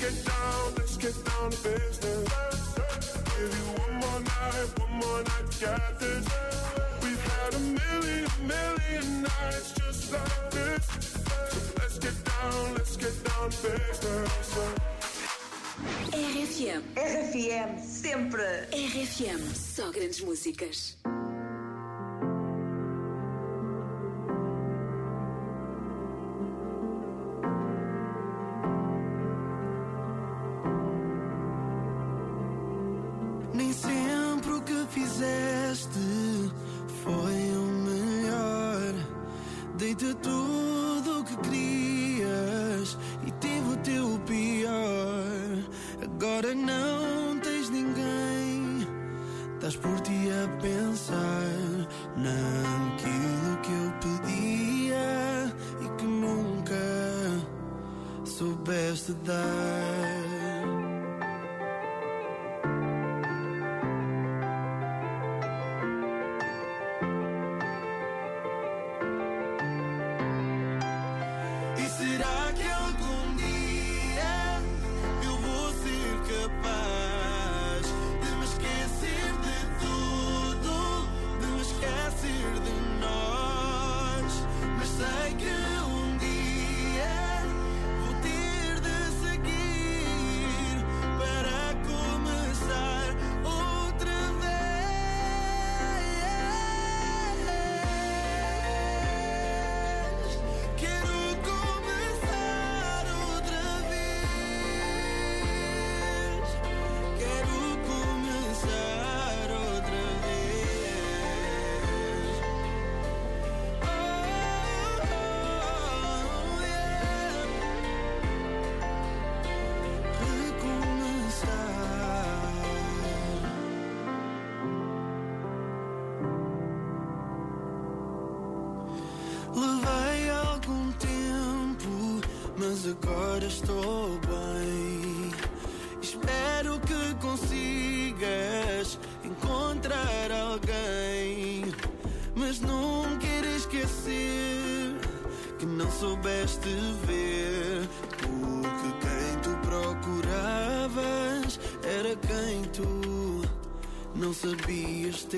Let's get down, let's get down to business. Give you one more night, one more night get this. We've had a million, million nights just like this. So let's get down, let's get down to business. RFM. RFM, sempre. RFM. Só grandes músicas. Fizeste foi o melhor. Dei-te tudo o que querias e tive o teu pior. Agora não tens ninguém. Estás por ti a pensar naquilo que eu pedia e que nunca soubeste dar. E será que Levei algum tempo, mas agora estou bem. Espero que consigas encontrar alguém, mas não quero esquecer que não soubeste ver. Porque quem tu procuravas era quem tu não sabias ter.